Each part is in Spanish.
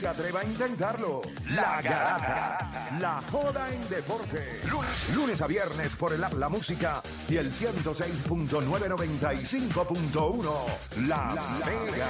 se atreva a intentarlo. La Garata. La joda en deporte. Lunes, a viernes por el app La Música y el 106.995.1. La, Mega.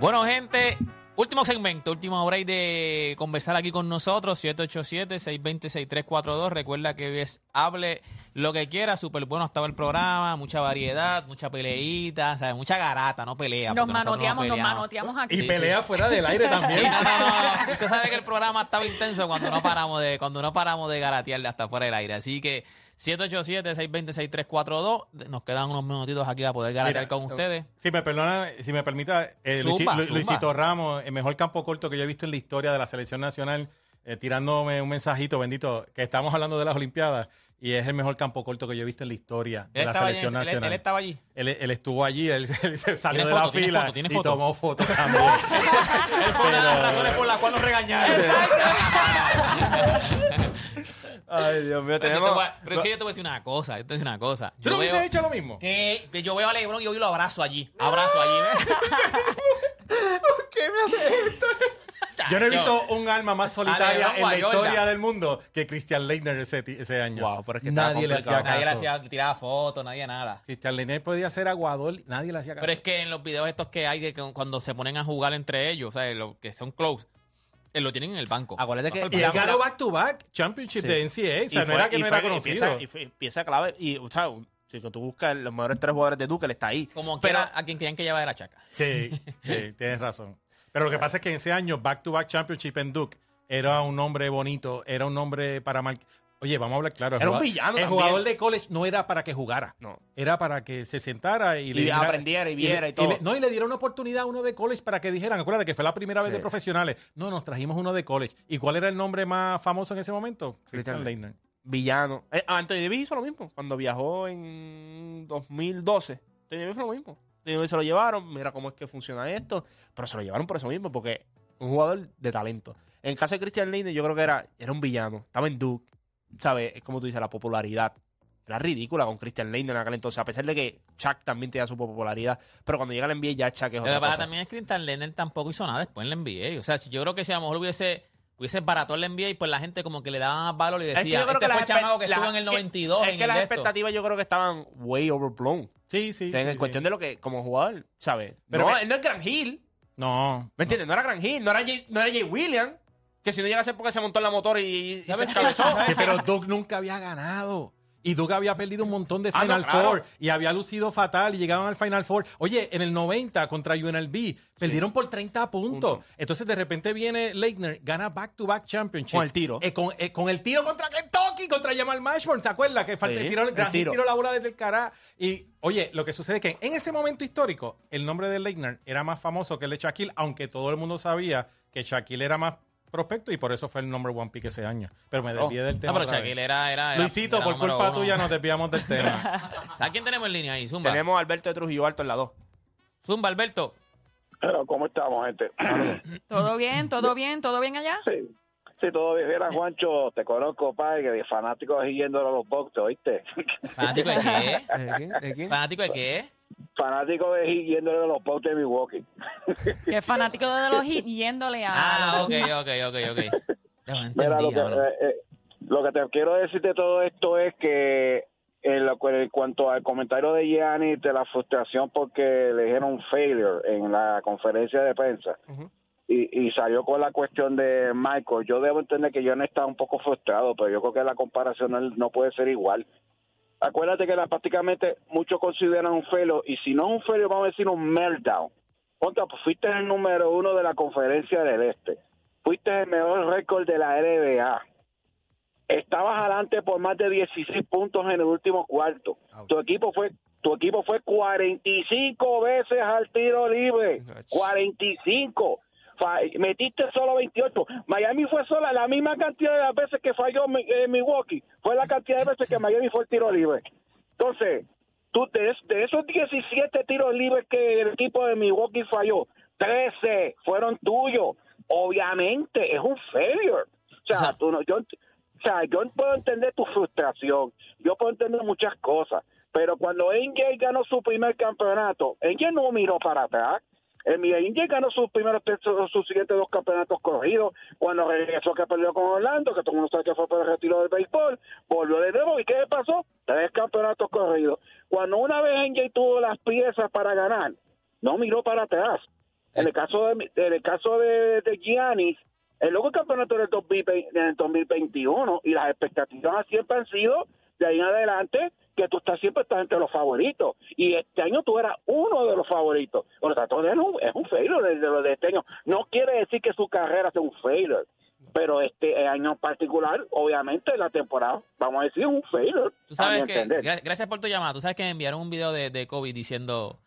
Bueno, gente, último segmento, última hora de conversar aquí con nosotros, 787-620-6342. Recuerda que es hable lo que quiera, súper bueno estaba el programa, mucha variedad, mucha peleita, ¿sabes? mucha garata, no pelea. Nos nosotros no manoteamos, nos manoteamos aquí. Y Sí, pelea fuera del aire también. Sí, no, no, no. Usted sabe que el programa estaba intenso cuando no paramos de, cuando no paramos de garatearle hasta fuera del aire. Así que 787-620-6342. Nos quedan unos minutitos aquí para poder garatear con ustedes. Si me perdona, si me permita, eh, Zumba, zumba. Luisito Ramos, el mejor campo corto que yo he visto en la historia de la selección nacional, eh, tirándome un mensajito, bendito, que estamos hablando de las Olimpiadas y es el mejor campo corto que yo he visto en la historia de la allí, selección él- él- nacional. él estaba allí. Él, él estuvo allí, él, él se salió ¿Tiene de la fila y foto? tomó fotos también. Él fue una de las razones por las cuales nos regañaron. Ay, Dios mío, Pero, tenemos. voy a- pero es que yo te voy a decir una cosa, yo te voy a decir una cosa. ¿Tú Yo no veo hubieses hecho lo mismo? que, que yo veo a Lebron y yo lo abrazo allí. Abrazo allí. ¿ves? ¿Qué me hace esto? Yo no he visto un alma más solitaria Lebron en la historia Jordan. del mundo que Christian Leitner ese, año. Wow, pero es que estaba nadie le hacía complicado. Nadie le caso. hacía tiraba fotos, nadie nada. Christian Leitner podía ser aguador, nadie le hacía caso. Pero es que en los videos estos que hay que cuando se ponen a jugar entre ellos, o sea, que son close, eh, lo tienen en el banco. Acuérdate que- y él ganó back to back championship Sí. de NCAA. O sea, Y no fue- era que y no fue- era y conocido. Pieza, y fue- pieza clave. Y, o sea, si tú buscas los mejores tres jugadores de Duke, él está ahí. Como pero, a quien querían que llevara era Chaca. Sí, sí, tienes razón. Pero lo que pasa es que en ese año, back to back championship en Duke, era un nombre bonito, era un nombre para mar... Oye, vamos a hablar claro. Era un jugador- villano El también. jugador de college no era para que jugara. No. Era para que se sentara y, Y aprendiera y viera y todo. le- no, y le diera una oportunidad a uno de college para que dijeran, acuérdate que fue la primera vez de profesionales. No, nos trajimos uno de college. ¿Y cuál era el nombre más famoso en ese momento? Christian Leitner. villano. Eh, Anthony Davis hizo lo mismo. Cuando viajó en 2012. Anthony Davis fue lo mismo. Anthony Davis se lo llevaron. Mira cómo es que funciona esto. Pero se lo llevaron por eso mismo. Porque un jugador de talento. En el caso de Christian Leitner, yo creo que era, era un villano. Estaba en Duke. ¿Sabes? Es como tú dices, la popularidad. Era ridícula con Christian Leitner en aquel entonces. A pesar de que Chuck también tenía su popularidad. Pero cuando llega al NBA ya Chuck es otra pasa cosa. también es Clinton Lennon tampoco hizo nada después en la NBA. O sea, yo creo que si a lo mejor hubiese, hubiese baratado en la NBA, pues la gente como que le daba más valor y Es que decía, yo creo este que fue el chamaco que estuvo en el que- 92. Es en que el las expectativas yo creo que estaban way overblown. Sí, sí. O sea, en sí, sí. cuestión de lo que, como jugador, ¿sabes? Pero no, que- él no es Gran Hill. No. ¿Me entiendes? No era Gran Hill, no era Jay, no era Jay Williams. Que si no llega a ser porque se montó en la motor y, y se ¿Sabes? escabezó. Sí, pero Duke nunca había ganado. Y Duke había perdido un montón de Ah, no, Final claro. Four y había lucido fatal y llegaban al Final Four. Oye, en el 90 contra UNLV perdieron por 30 puntos. Entonces de repente viene Leitner, gana back to back championship. Con el tiro. Eh, con, eh, con el tiro contra Kentucky, contra Jamal Mashburn. ¿Se acuerda? Que falta Sí, el tiro, el tiro. la bola desde el cara. Y oye, lo que sucede es que en ese momento histórico, el nombre de Leitner era más famoso que el de Shaquille, aunque todo el mundo sabía que Shaquille era más prospecto y por eso fue el number one pick ese año. Pero me desvié del tema. No, pero. Shaquille era, era, era- Luisito, era por culpa uno. tuya nos desviamos del tema. ¿A quién tenemos en línea ahí? Zumba. Tenemos a Alberto de Trujillo Alto en la 2. Zumba, Alberto. Pero, ¿cómo estamos, gente? ¿Todo bien? ¿Todo bien? ¿Todo bien allá? Sí, sí, todo bien. Mira, Juancho, te conozco, padre, que de fanático de yendo a los boxes, ¿oíste? ¿Fanático de qué? ¿De quién? ¿Fanático de qué? Fanático de yendo a los boxes de Milwaukee. Que es fanático de los hits yéndole a... Ah, ok, ok, ok, ok. Ya me Mira, lo que, eh, eh, lo que te quiero decir de todo esto es que en, lo- en cuanto al comentario de Gianni de la frustración porque le dijeron failure en la conferencia de prensa y, y salió con la cuestión de Michael, yo debo entender que Gianni está un poco frustrado, pero yo creo que la comparación no, no puede ser igual. Acuérdate que la, prácticamente muchos consideran un failure y si no es un failure vamos a decir un meltdown. Contra, pues fuiste el número uno de la conferencia del este. Fuiste el mejor récord de la NBA. Estabas adelante por más de 16 puntos en el último cuarto. Tu equipo fue tu equipo fue 45 veces al tiro libre. 45. Metiste solo 28. Miami fue sola la misma cantidad de veces que falló eh, Milwaukee. Fue la cantidad de veces que Miami fue el tiro libre. Entonces, tú de, de esos 17 tiros libres que el equipo de Milwaukee falló, 13 fueron tuyos. Obviamente es un failure. O sea, O sea- tú no- yo, o sea, yo puedo entender tu frustración, yo puedo entender muchas cosas, pero cuando NJ ganó su primer campeonato, NJ no miró para atrás. El NJ ganó sus primeros sus siguientes dos campeonatos corridos cuando regresó que perdió con Orlando, que todo el mundo sabe que fue por el retiro del béisbol, volvió de nuevo y ¿qué le pasó? Tres campeonatos corridos. Cuando una vez NJ tuvo las piezas para ganar, no miró para atrás. En el caso de, en el caso de, Giannis, el luego campeonato del 2020 en el 2021 y las expectativas siempre han sido de ahí en adelante que tú estás siempre estás entre los favoritos y este año tú eras uno de los favoritos. Por lo tanto, es un, es un failure de, de lo de este año. No quiere decir que su carrera sea un failure, pero este año en particular, obviamente la temporada, vamos a decir, es un failure. Tú sabes que, gracias por tu llamada. Tú sabes que me enviaron un video de, de Kobe diciendo.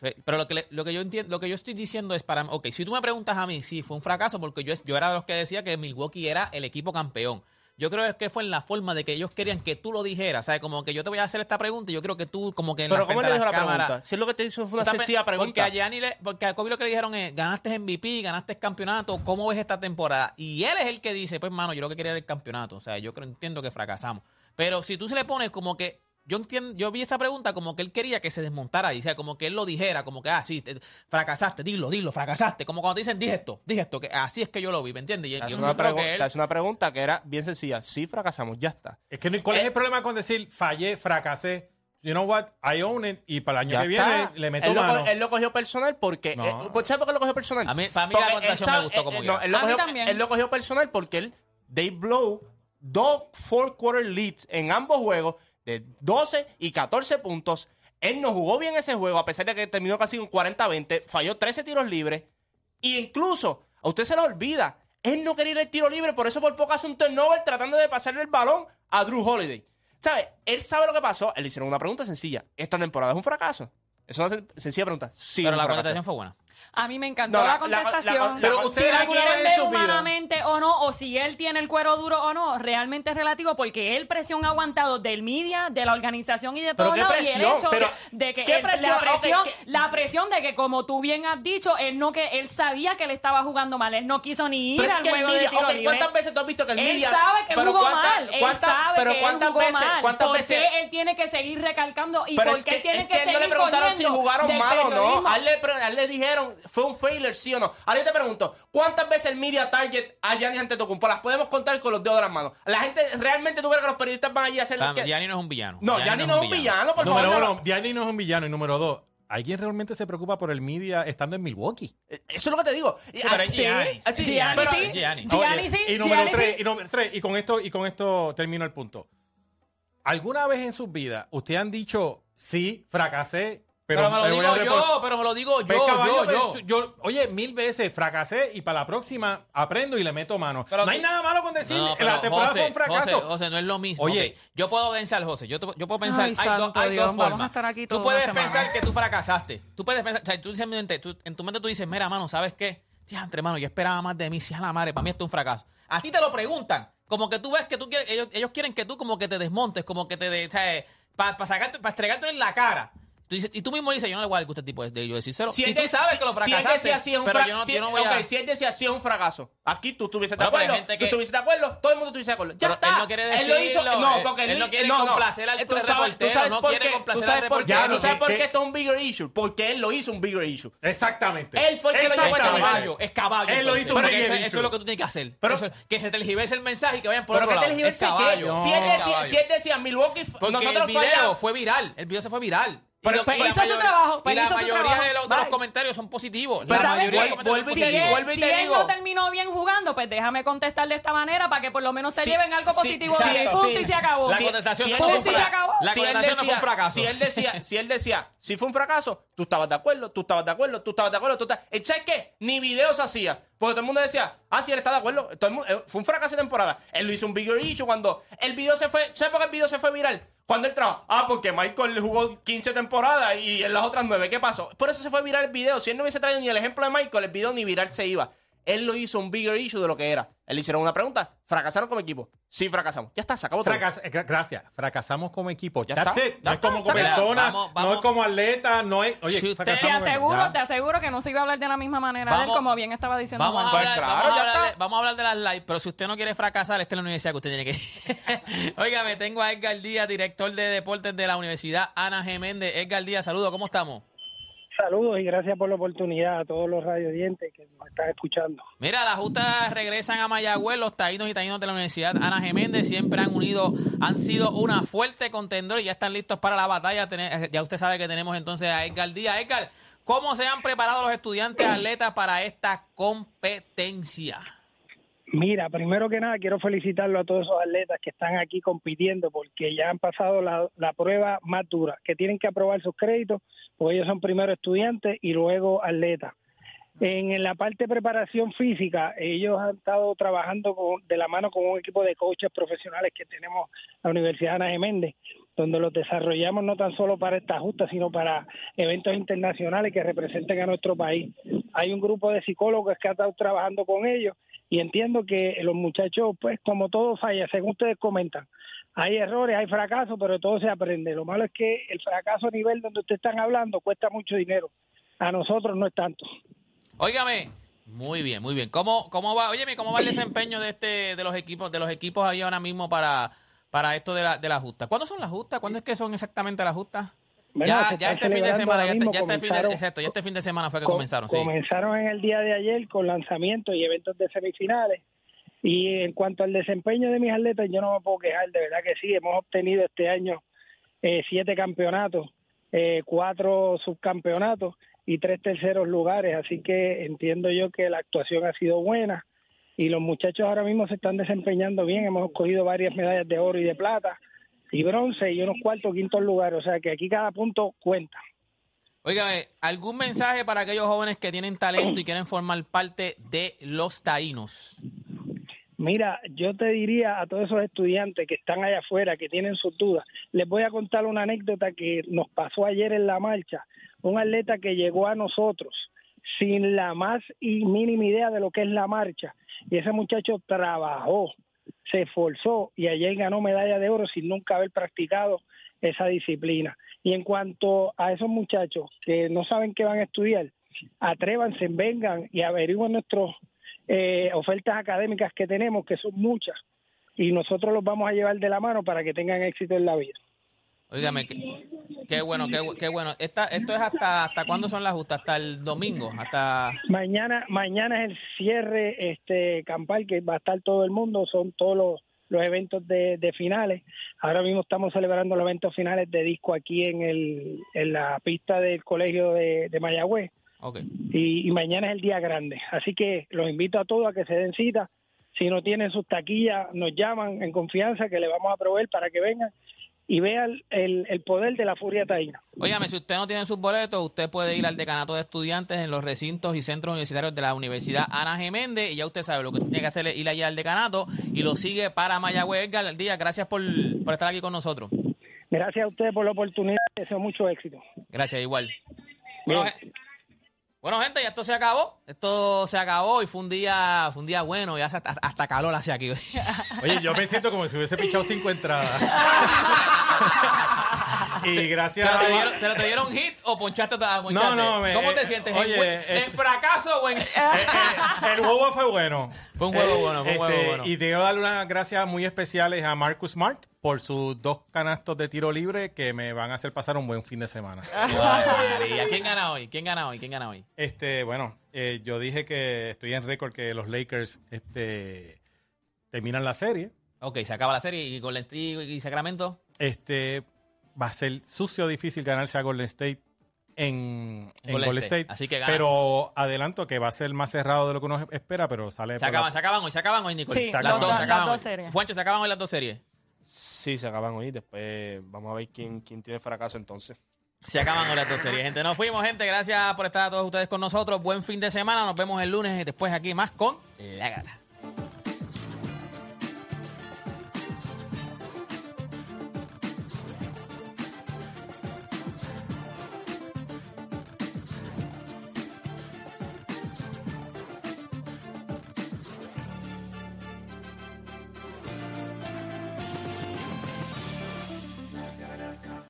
Pero lo que, lo que yo entiendo, lo que yo estoy diciendo es para. Ok, si tú me preguntas a mí, sí, fue un fracaso porque yo, yo era de los que decía que Milwaukee era el equipo campeón. Yo creo que fue en la forma de que ellos querían que tú lo dijeras. ¿Sabes? Como que yo te voy a hacer esta pregunta y yo creo que tú, como que en Pero la ¿cómo le dijo la las cámaras- pregunta? Si es lo que te hizo fue una sencilla Porque pregunta. a, Gianni le- porque a Kobe lo que le dijeron es, ganaste MVP, ganaste campeonato, ¿cómo ves esta temporada? Y él es el que dice, pues, mano, yo lo que quería era el campeonato. O sea, yo creo, entiendo que fracasamos. Pero si tú se le pones como que, yo entiendo, yo vi esa pregunta como que él quería que se desmontara ahí, o sea, como que él lo dijera, como que, ah, sí, te- fracasaste, dilo, dilo, fracasaste. Como cuando te dicen, dije esto, dije esto, que así es que yo lo vi, ¿me entiendes? Y Te yo, hace yo una, creo pregu- que te él... hace una pregunta que era bien sencilla. Sí, fracasamos, ya está. Es que no- ¿cuál es el problema con decir fallé, fracasé? You know what? I own it y para el año Ya que viene está. le meto él, lo, mano. co- él lo cogió personal porque. No. eh, ¿Sabes por qué lo cogió personal? A mí- para mí la contestación él me gustó eh, como eh, quiera. no, él, lo A mí cogió, también. él lo cogió personal porque él. They blow dos four quarter leads en ambos juegos de 12 y 14 puntos. Él no jugó bien ese juego, a pesar de que terminó casi un 40-20, falló 13 tiros libres. Y incluso, a usted se le olvida, él no quería ir al tiro libre, por eso por poco hace un turnover tratando de pasarle el balón a Drew Holiday. ¿Sabe? Él sabe lo que pasó. Él le hicieron una pregunta sencilla. ¿Esta temporada es un fracaso? Es una sen- sencilla pregunta. Sí, Pero la fracaso. contestación fue buena. A mí me encantó No, la, la- la- la- contestación. la- Pero si ustedes la alguna quieren vez en ver su vida- humanamente o no, o si él tiene el cuero duro o no, realmente es relativo porque él presión ha aguantado del media, de la organización y de Pero todos qué lados. y el presión, hecho pero de que ¿qué él- presión? la Ok, presión, ¿qué- la presión de que como tú bien has dicho, él no que él sabía que él estaba jugando mal, él no quiso ni ir Pero es al que el juego de media, tiro ok, libre. ¿cuántas veces tú has visto que el Él media... sabe que pero jugó cuántas- mal. Él cuántas- sabe pero que cuántas él jugó veces, mal. ¿Cuántas ¿Por veces? qué él tiene que seguir recalcando? ¿Y Pero por es qué que, él tiene es que que él no le seguir preguntaron si jugaron del mal o no. periodismo? A él, le, pre- a él le dijeron, fue un failure, sí o no. Ahora yo te pregunto, ¿cuántas veces el media target a Giannis Antetokounmpo las podemos contar con los dedos de las manos? La gente, ¿realmente tú crees que los periodistas van allí a hacer lo que...? Gianni no es un villano. No, Gianni no es un villano, por número favor. uno, Gianni no es un villano. Y número dos, ¿alguien realmente se preocupa por el media estando en Milwaukee? Eso es lo que te digo. Y- pero es Giannis. ah, sí, Giannis pero- sí. Gianni Oye, sí, Y número Gianni tres, sí. y número tres, y con esto, y con esto termino el punto. ¿Alguna vez en sus vidas ustedes han dicho, sí, fracasé, pero, Pero, me lo digo yo, pero me lo digo yo, caballo, yo, Oye, mil veces fracasé y para la próxima aprendo y le meto mano. Pero no hay nada malo con decir No, la temporada José, fue un fracaso. José, José, no es lo mismo. Oye. Yo puedo pensar, José, yo, te- yo puedo pensar, Ay, hay, dos- santo hay Dios, dos vamos formas. a estar aquí tú puedes pensar que tú fracasaste. Tú puedes pensar, o sea, tú dices, en, tu mente tú dices, mira, mano, ¿sabes qué? Ya, entre mano, yo esperaba más de mí, si a la madre, para mí esto es un fracaso. A ti te lo preguntan, como que tú ves que tú quieres, ellos, ellos quieren que tú como que te desmontes, como que te, de, para sacarte, para estregarte en la cara. Tú dices- y tú mismo dices, yo no le voy a dar gusto a este tipo de yo decírselo. Si y él tú de- sabes si- que lo si él fracasaste, decía sí es un pero fra- yo no, si- yo no voy a... ok, si él decía sí es un fracaso, aquí tú estuvieses de Bueno, pero hay acuerdo, gente tú que- estuvieses de acuerdo, todo el mundo estuviese de acuerdo. Ya Pero está. él no quiere Él lo hizo, decirlo, no, él- porque él no quiere no, no. complacer al Tú sabes, tú sabes no por quiere complacer tú sabes al por qué, tú sabes por qué esto es un bigger issue, porque él lo hizo un bigger issue. Exactamente. Él fue el que lo llevó a Es este caballo, es caballo. Él lo hizo un Pero big eso, issue. eso es lo que tú tienes que hacer. Pero- que se tergiverse el mensaje y que vayan por Pero otro lado. caballo. que si él decía, caballo. si él decía Milwaukee, Porque nosotros el video fue viral. El video se fue viral. Pero- pues hizo su mayor- trabajo, Y la mayoría de los, de los comentarios son positivos. Pero La mayoría de comentarios Si él, si él no terminó bien jugando, pues déjame contestar de esta manera para que por lo menos se Sí, lleven algo positivo sí, de Punto sí. y se acabó. La Si- contestación no fue un Punto y se decía- acabó. La si él contestación no fue un decía- fracaso. Si él decía, si él decía, si fue un fracaso, tú estabas de acuerdo, tú estabas de acuerdo, tú estabas de acuerdo, tú estabas... ¿Y ¿Sabes qué? Ni videos hacía. Porque todo el mundo decía, ah, sí, él está de acuerdo. Todo el mundo- eh, fue un fracaso de temporada. Él lo hizo un bigger issue cuando el video se fue... ¿Sabes por qué el video se fue viral? Cuando él trajo, ah, porque Michael jugó 15 temporadas y en las otras 9, ¿qué pasó? Por eso se fue viral el video. Si él no hubiese traído ni el ejemplo de Michael, el video ni viral se iba. Él lo hizo un bigger issue de lo que era. Él le hicieron una pregunta. ¿Fracasaron como equipo? Sí, fracasamos. Ya está, se acabó todo. Fracas- eh, gra- gracias. Fracasamos como equipo. Ya That's está, it. ya No es está, como acabó. persona, Vamos, no vamos. es como atleta, no es. Oye, Si usted- Te aseguro, ya. te aseguro que no se iba a hablar de la misma manera de él, Vamos- como bien estaba diciendo Vamos a, hablar, claro, vamos, a ya hablar de, está. vamos a hablar de las live, pero si usted no quiere fracasar, esta es la universidad que usted tiene que ir. Óigame, tengo a Edgar Díaz, director de deportes de la Universidad Ana G. Méndez. Edgar Díaz, saludos, ¿cómo estamos? Saludos y gracias por la oportunidad a todos los radiodientes que nos están escuchando. Mira, las justas regresan a Mayagüez, los taínos y taínos de la Universidad Ana G. Méndez siempre han unido, han sido una fuerte contendor y ya están listos para la batalla. Tene- Ya usted sabe que tenemos entonces a Edgar Díaz. Edgar, ¿cómo se han preparado los estudiantes atletas para esta competencia? Mira, primero que nada quiero felicitarlo a todos esos atletas que están aquí compitiendo porque ya han pasado la, la prueba más dura, que tienen que aprobar sus créditos, porque ellos son primero estudiantes y luego atletas. En, la parte de preparación física, ellos han estado trabajando de la mano con un equipo de coaches profesionales que tenemos en la Universidad Ana de donde los desarrollamos no tan solo para esta justa, sino para eventos internacionales que representen a nuestro país. Hay un grupo de psicólogos que ha estado trabajando con ellos y entiendo que los muchachos, pues como todo falla, según ustedes comentan, hay errores, hay fracasos, pero todo se aprende. Lo malo es que el fracaso a nivel donde ustedes están hablando cuesta mucho dinero. A nosotros no es tanto. Óigame, muy bien, muy bien. ¿Cómo, cómo va, óyeme, cómo va el desempeño de este, de los equipos, de los equipos ahí ahora mismo para, para esto de la, de la justa? ¿Cuándo son las justas? ¿Cuándo es que son exactamente las justas? Bueno, ya, ya este fin de semana, ya, este- ya este fin de, comenzaron- exacto, ya este fin de semana fue que Co- comenzaron, sí. Comenzaron en el día de ayer con lanzamientos y eventos de semifinales. Y en cuanto al desempeño de mis atletas, yo no me puedo quejar, de verdad que sí, hemos obtenido este año eh, siete campeonatos, eh, cuatro subcampeonatos y tres terceros lugares, así que entiendo yo que la actuación ha sido buena y los muchachos ahora mismo se están desempeñando bien, hemos cogido varias medallas de oro y de plata y bronce y unos cuartos quintos lugares, o sea que aquí cada punto cuenta. Óigame, ¿algún mensaje para aquellos jóvenes que tienen talento y quieren formar parte de los taínos? Mira, yo te diría a todos esos estudiantes que están allá afuera, que tienen sus dudas, les voy a contar una anécdota que nos pasó ayer en la marcha. Un atleta que llegó a nosotros sin la más y mínima idea de lo que es la marcha. Y ese muchacho trabajó, se esforzó y ayer ganó medalla de oro sin nunca haber practicado esa disciplina. Y en cuanto a esos muchachos que no saben qué van a estudiar, atrévanse, vengan y averigüen nuestros eh, ofertas académicas que tenemos, que son muchas, y nosotros los vamos a llevar de la mano para que tengan éxito en la vida. Óigame, qué, qué bueno, qué, bu- qué bueno. Esta, ¿Esto es hasta, hasta cuándo son las justas? ¿Hasta el domingo? ¿Hasta...? Mañana, mañana es el cierre este campal que va a estar todo el mundo, son todos los, los eventos de, de finales. Ahora mismo estamos celebrando los eventos finales de disco aquí en, el, en la pista del colegio de, de Mayagüez Y, y mañana es el día grande. Así que los invito a todos a que se den cita. Si no tienen sus taquillas, nos llaman en confianza que le vamos a proveer para que vengan y vean el, el poder de la furia taína. Óigame, si usted no tiene sus boletos, usted puede ir al decanato de estudiantes en los recintos y centros universitarios de la Universidad Ana G. Méndez y ya usted sabe lo que tiene que hacer es ir allá al decanato y lo sigue para Mayagüez. Edgar Díaz, gracias por, por estar aquí con nosotros. Gracias a ustedes por la oportunidad. Deseo mucho éxito. Gracias, igual. Bueno, bueno, gente, ya esto se acabó. Esto se acabó y fue un día, fue un día bueno y hasta, hasta calor hace aquí. Oye, yo me siento como si hubiese pichado cinco entradas. y ¿Te gracias lo, te a te lo te dieron hit o ponchaste? a- ponchaste? no, me- ¿Cómo te eh, sientes? oye, ¿En, eh, en fracaso o en...? el juego fue bueno. Fue un juego Eh, bueno, fue un juego este, bueno. Y debo darle unas gracias muy especiales a Marcus Smart por sus dos canastos de tiro libre que me van a hacer pasar un buen fin de semana. ¿Y a quién gana hoy? ¿Quién gana hoy? ¿Quién gana hoy? Este, bueno, eh, yo dije que estoy en récord que los Lakers este, terminan la serie. Ok, se acaba la serie y Golden State y Sacramento. Este va a ser sucio difícil ganarse a Golden State en, en Golden Golden State. State. Así que gana. Pero adelanto que va a ser más cerrado de lo que uno espera, pero sale Se acaban, la- se acaban hoy, se acaban hoy, Nicole. Sí, las las dos, dos- se las acaban dos hoy. series. Juancho, se acaban hoy las dos series. Sí, se acaban hoy. Después vamos a ver quién, quién tiene fracaso entonces. Se acaban hoy las dos series, gente. Nos fuimos, gente. Gracias por estar a todos ustedes con nosotros. Buen fin de semana. Nos vemos el lunes y después aquí más con La Gata.